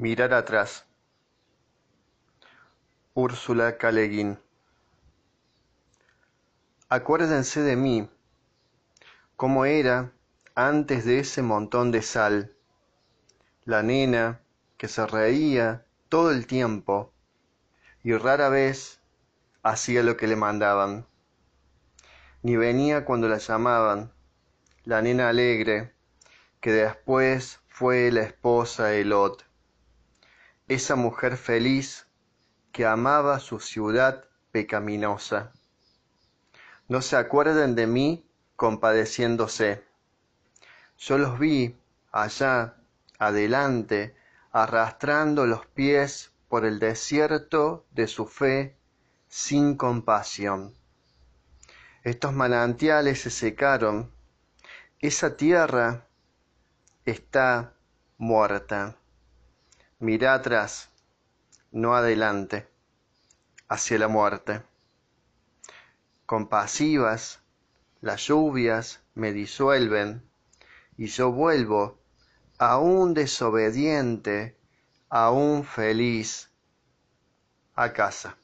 Mirar atrás. Úrsula K. Le Guin. Acuérdense de mí, cómo era antes de ese montón de sal, la nena que se reía todo el tiempo y rara vez hacía lo que le mandaban, ni venía cuando la llamaban, la nena alegre que después fue la esposa de Lot esa mujer feliz que amaba su ciudad pecaminosa. No se acuerden de mí compadeciéndose. Yo los vi allá, adelante, arrastrando los pies por el desierto de su fe sin compasión. Estos manantiales se secaron, esa tierra está muerta. Mira atrás, no adelante, hacia la muerte. Compasivas, las lluvias me disuelven y yo vuelvo, aún desobediente, aún feliz, a casa.